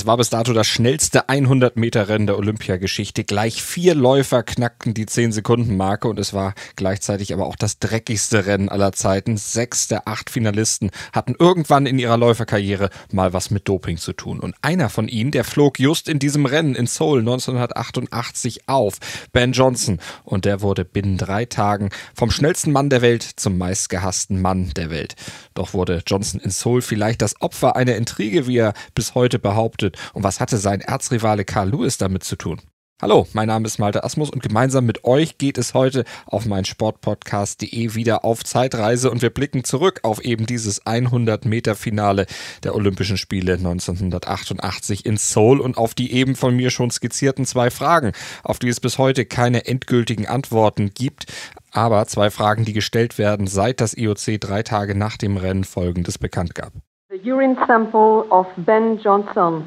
Es war bis dato das schnellste 100-Meter-Rennen der Olympiageschichte. Gleich vier Läufer knackten die 10-Sekunden-Marke und es war gleichzeitig aber auch das dreckigste Rennen aller Zeiten. Sechs der acht Finalisten hatten irgendwann in ihrer Läuferkarriere mal was mit Doping zu tun. Und einer von ihnen, der flog just in diesem Rennen in Seoul 1988 auf, Ben Johnson. Und der wurde binnen drei Tagen vom schnellsten Mann der Welt zum meistgehassten Mann der Welt. Doch wurde Johnson in Seoul vielleicht das Opfer einer Intrige, wie er bis heute behauptet behauptet. Und was hatte sein Erzrivale Carl Lewis damit zu tun? Hallo, mein Name ist Malte Asmus und gemeinsam mit euch geht es heute auf mein Sportpodcast.de wieder auf Zeitreise und wir blicken zurück auf eben dieses 100 Meter Finale der Olympischen Spiele 1988 in Seoul und auf die eben von mir schon skizzierten zwei Fragen, auf die es bis heute keine endgültigen Antworten gibt, aber zwei Fragen, die gestellt werden, seit das IOC drei Tage nach dem Rennen folgendes bekannt gab. The urine sample of Ben Johnson,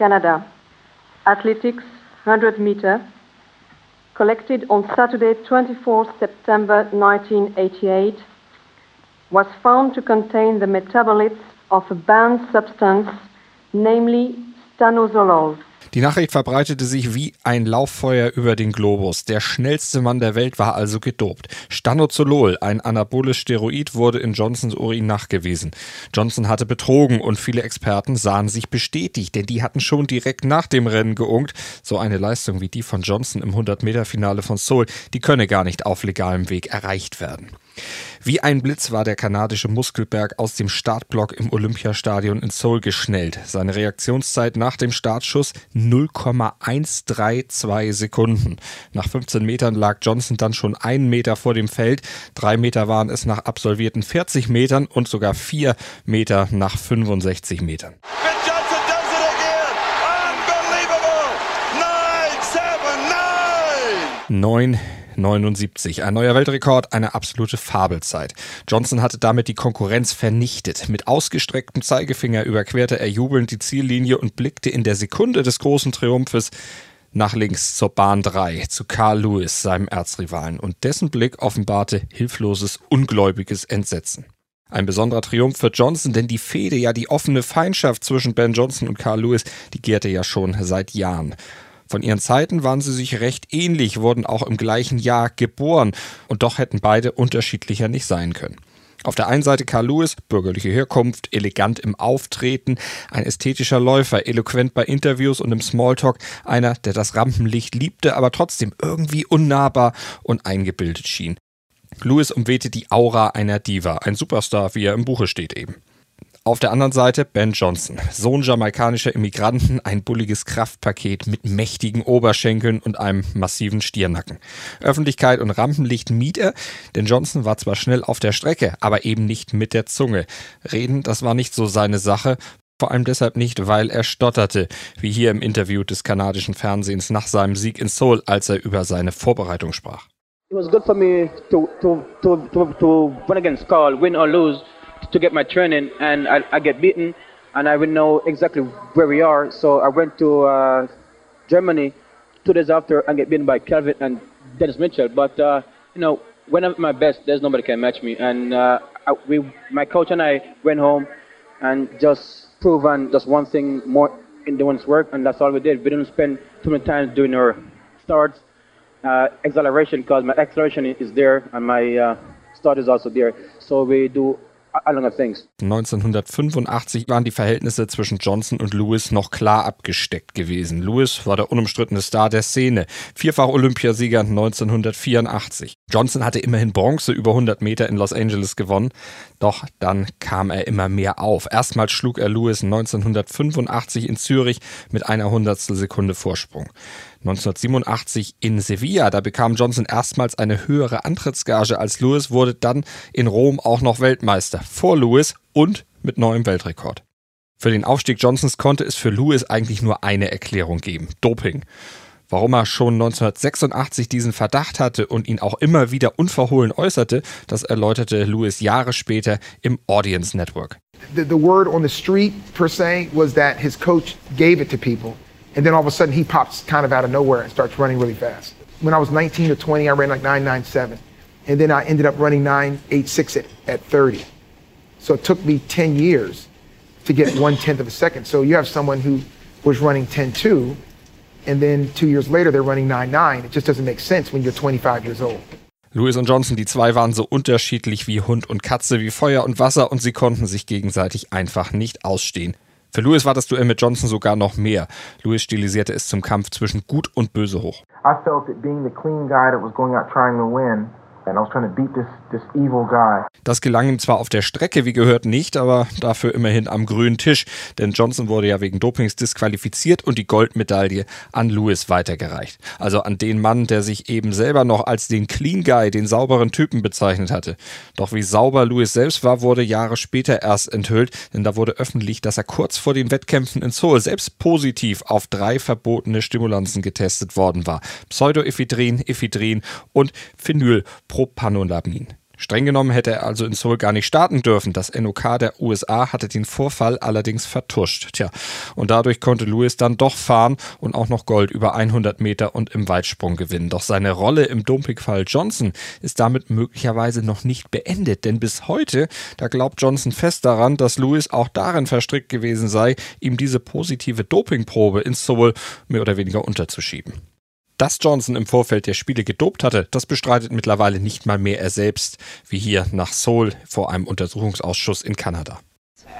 Canada, athletics 100 meter, collected on Saturday, 24 September 1988, was found to contain the metabolites of a banned substance, namely stanozolol. Die Nachricht verbreitete sich wie ein Lauffeuer über den Globus. Der schnellste Mann der Welt war also gedopt. Stanozolol, ein anaboles Steroid, wurde in Johnsons Urin nachgewiesen. Johnson hatte betrogen und viele Experten sahen sich bestätigt, denn die hatten schon direkt nach dem Rennen geungt. So eine Leistung wie die von Johnson im 100-Meter-Finale von Seoul, die könne gar nicht auf legalem Weg erreicht werden. Wie ein Blitz war der kanadische Muskelberg aus dem Startblock im Olympiastadion in Seoul geschnellt. Seine Reaktionszeit nach dem Startschuss 0,132 Sekunden. Nach 15 Metern lag Johnson dann schon einen Meter vor dem Feld. Drei Meter waren es nach absolvierten 40 Metern und sogar vier Meter nach 65 Metern. Neun 79. Ein neuer Weltrekord, eine absolute Fabelzeit. Johnson hatte damit die Konkurrenz vernichtet. Mit ausgestrecktem Zeigefinger überquerte er jubelnd die Ziellinie und blickte in der Sekunde des großen Triumphes nach links zur Bahn 3, zu Carl Lewis, seinem Erzrivalen, und dessen Blick offenbarte hilfloses, ungläubiges Entsetzen. Ein besonderer Triumph für Johnson, denn die Fehde, ja die offene Feindschaft zwischen Ben Johnson und Carl Lewis, die gärte ja schon seit Jahren. Von ihren Zeiten waren sie sich recht ähnlich, wurden auch im gleichen Jahr geboren und doch hätten beide unterschiedlicher nicht sein können. Auf der einen Seite Carl Lewis, bürgerliche Herkunft, elegant im Auftreten, ein ästhetischer Läufer, eloquent bei Interviews und im Smalltalk, einer, der das Rampenlicht liebte, aber trotzdem irgendwie unnahbar und eingebildet schien. Lewis umwehte die Aura einer Diva, ein Superstar, wie er im Buche steht eben. Auf der anderen Seite Ben Johnson, Sohn jamaikanischer Immigranten, ein bulliges Kraftpaket mit mächtigen Oberschenkeln und einem massiven Stirnacken. Öffentlichkeit und Rampenlicht mied er, denn Johnson war zwar schnell auf der Strecke, aber eben nicht mit der Zunge. Reden, das war nicht so seine Sache, vor allem deshalb nicht, weil er stotterte, wie hier im Interview des kanadischen Fernsehens nach seinem Sieg in Seoul, als er über seine Vorbereitung sprach. It was good for me to, to, to, to, to run against Carl, win or lose, to get my training, and I, I get beaten, and I would know exactly where we are. So I went to uh, Germany two days after and get beaten by Calvin and Dennis Mitchell. But uh, you know, when I'm at my best, there's nobody can match me. And uh, I, we, my coach and I went home and just proven just one thing more in doing work, and that's all we did. We didn't spend too many times doing our starts uh, acceleration because my acceleration is there and my uh, start is also there. So we do 1985 waren die Verhältnisse zwischen Johnson und Lewis noch klar abgesteckt gewesen. Lewis war der unumstrittene Star der Szene, vierfach Olympiasieger 1984. Johnson hatte immerhin Bronze über 100 Meter in Los Angeles gewonnen, doch dann kam er immer mehr auf. Erstmals schlug er Lewis 1985 in Zürich mit einer Hundertstel Sekunde Vorsprung. 1987 in Sevilla. Da bekam Johnson erstmals eine höhere Antrittsgage als Lewis, wurde dann in Rom auch noch Weltmeister vor Lewis und mit neuem Weltrekord. Für den Aufstieg Johnsons konnte es für Lewis eigentlich nur eine Erklärung geben: Doping. Warum er schon 1986 diesen Verdacht hatte und ihn auch immer wieder unverhohlen äußerte, das erläuterte Lewis Jahre später im Audience Network. The, the word on the street per se was that his coach gave it to people. And then all of a sudden he pops kind of out of nowhere and starts running really fast. When I was 19 or 20, I ran like 997. And then I ended up running 986 at, at 30. So it took me 10 years to get one tenth of a second. So you have someone who was running 10.2, and then two years later they're running 9.9. It just doesn't make sense when you're 25 years old. Lewis und Johnson, die zwei waren so unterschiedlich wie Hund und Katze, wie Feuer und Wasser und sie konnten sich gegenseitig einfach nicht ausstehen. Für Lewis war das Duell mit Johnson sogar noch mehr. Lewis stilisierte es zum Kampf zwischen Gut und Böse hoch. I felt that being the clean guy that was going out trying to win das gelang ihm zwar auf der Strecke, wie gehört, nicht, aber dafür immerhin am grünen Tisch, denn Johnson wurde ja wegen Dopings disqualifiziert und die Goldmedaille an Lewis weitergereicht. Also an den Mann, der sich eben selber noch als den Clean Guy, den sauberen Typen bezeichnet hatte. Doch wie sauber Lewis selbst war, wurde Jahre später erst enthüllt, denn da wurde öffentlich, dass er kurz vor den Wettkämpfen in Seoul selbst positiv auf drei verbotene Stimulanzen getestet worden war. Pseudoephedrin, Ephedrin und Phenylpropyl. Propanolamin. Streng genommen hätte er also in Seoul gar nicht starten dürfen. Das NOK der USA hatte den Vorfall allerdings vertuscht. Tja, und dadurch konnte Lewis dann doch fahren und auch noch Gold über 100 Meter und im Weitsprung gewinnen. Doch seine Rolle im Dopingfall Johnson ist damit möglicherweise noch nicht beendet, denn bis heute, da glaubt Johnson fest daran, dass Lewis auch darin verstrickt gewesen sei, ihm diese positive Dopingprobe in Seoul mehr oder weniger unterzuschieben. Dass Johnson im Vorfeld der Spiele gedopt hatte, das bestreitet mittlerweile nicht mal mehr er selbst, wie hier nach Seoul vor einem Untersuchungsausschuss in Kanada.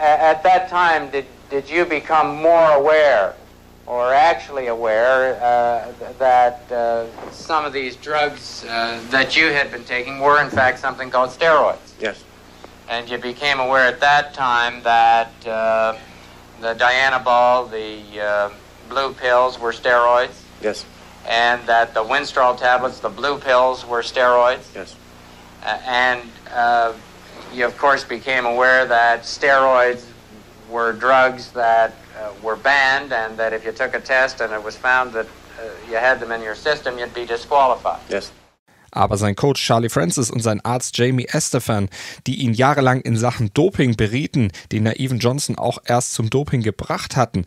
At that time, did, did you become more aware or actually aware uh, that uh, some of these drugs uh, that you had been taking were in fact something called steroids? Yes. And you became aware at that time that uh, the Diana ball, the uh, blue pills were steroids? Yes and that the Winstrol tablets, the blue pills, were steroids. Yes. Uh, and uh, you, of course, became aware that steroids were drugs that uh, were banned, and that if you took a test and it was found that uh, you had them in your system, you'd be disqualified. Yes. Aber sein Coach Charlie Francis und sein Arzt Jamie Estefan, die ihn jahrelang in Sachen Doping berieten, den naiven Johnson auch erst zum Doping gebracht hatten,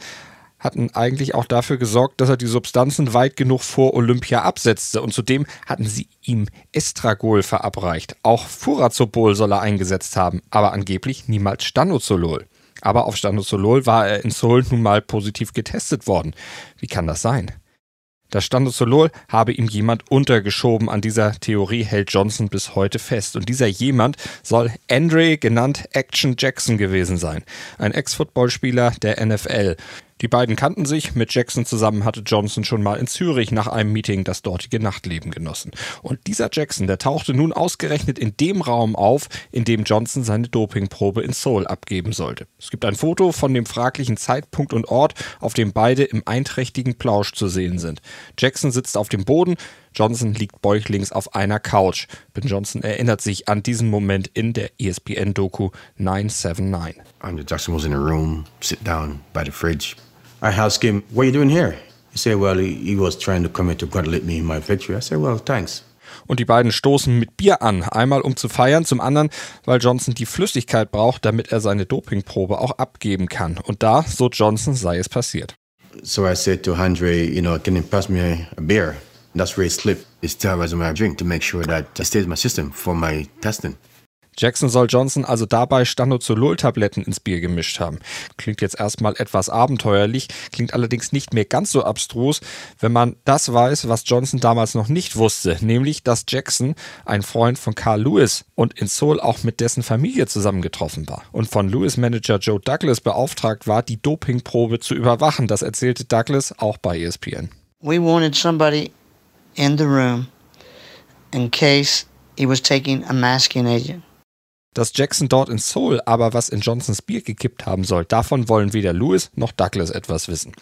hatten eigentlich auch dafür gesorgt, dass er die Substanzen weit genug vor Olympia absetzte. Und zudem hatten sie ihm Estragol verabreicht. Auch Furazobol soll er eingesetzt haben, aber angeblich niemals Stanozolol. Aber auf Stanozolol war er in Seoul nun mal positiv getestet worden. Wie kann das sein? Das Standozolol habe ihm jemand untergeschoben. An dieser Theorie hält Johnson bis heute fest. Und dieser jemand soll Andre, genannt Action Jackson gewesen sein. Ein Ex-Footballspieler der NFL. Die beiden kannten sich, mit Jackson zusammen hatte Johnson schon mal in Zürich nach einem Meeting das dortige Nachtleben genossen. Und dieser Jackson, der tauchte nun ausgerechnet in dem Raum auf, in dem Johnson seine Dopingprobe in Seoul abgeben sollte. Es gibt ein Foto von dem fraglichen Zeitpunkt und Ort, auf dem beide im einträchtigen Plausch zu sehen sind. Jackson sitzt auf dem Boden, Johnson liegt bäuchlings auf einer Couch. Ben Johnson erinnert sich an diesen Moment in der ESPN-Doku 979. Andre Jackson was in a room, sit down by the fridge. I asked him, what are you doing here? He said, well, he, was trying to come in to congratulate me in my victory. I said, well, thanks. Und die beiden stoßen mit Bier an. Einmal um zu feiern, zum anderen, weil Johnson die Flüssigkeit braucht, damit er seine Dopingprobe auch abgeben kann. Und da, so Johnson, sei es passiert. So I said to Andre, you know, can you pass me a beer? And that's where it slipped. It's terrorizing my drink to make sure that it stays in my system for my testing. Jackson soll Johnson also dabei Stanozolol-Tabletten ins Bier gemischt haben. Klingt jetzt erstmal etwas abenteuerlich, klingt allerdings nicht mehr ganz so abstrus, wenn man das weiß, was Johnson damals noch nicht wusste, nämlich, dass Jackson ein Freund von Carl Lewis und in Seoul auch mit dessen Familie zusammengetroffen war und von Lewis-Manager Joe Douglas beauftragt war, die Dopingprobe zu überwachen. Das erzählte Douglas auch bei ESPN. We wanted somebody in the room in case he was taking a masking agent. Dass Jackson dort in Seoul aber was in Johnsons Bier gekippt haben soll, davon wollen weder Lewis noch Douglas etwas wissen.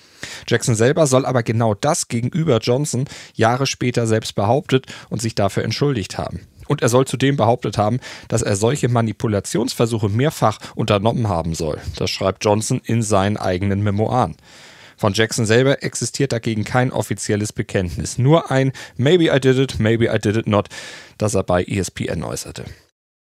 Jackson selber soll aber genau das gegenüber Johnson Jahre später selbst behauptet und sich dafür entschuldigt haben. Und er soll zudem behauptet haben, dass er solche Manipulationsversuche mehrfach unternommen haben soll. Das schreibt Johnson in seinen eigenen Memoiren. Von Jackson selber existiert dagegen kein offizielles Bekenntnis, nur ein Maybe I did it, maybe I did it not, das er bei ESPN äußerte.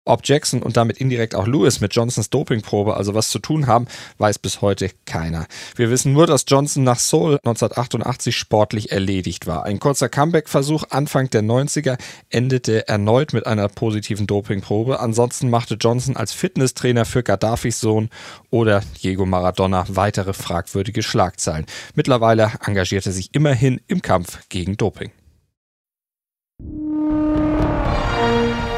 Ob Jackson und damit indirekt auch Lewis mit Johnsons Dopingprobe also was zu tun haben, weiß bis heute keiner. Wir wissen nur, dass Johnson nach Seoul 1988 sportlich erledigt war. Ein kurzer Comeback-Versuch Anfang der 90er endete erneut mit einer positiven Dopingprobe. Ansonsten machte Johnson als Fitnesstrainer für Gaddafis Sohn oder Diego Maradona weitere fragwürdige Schlagzeilen. Mittlerweile engagierte er sich immerhin im Kampf gegen Doping.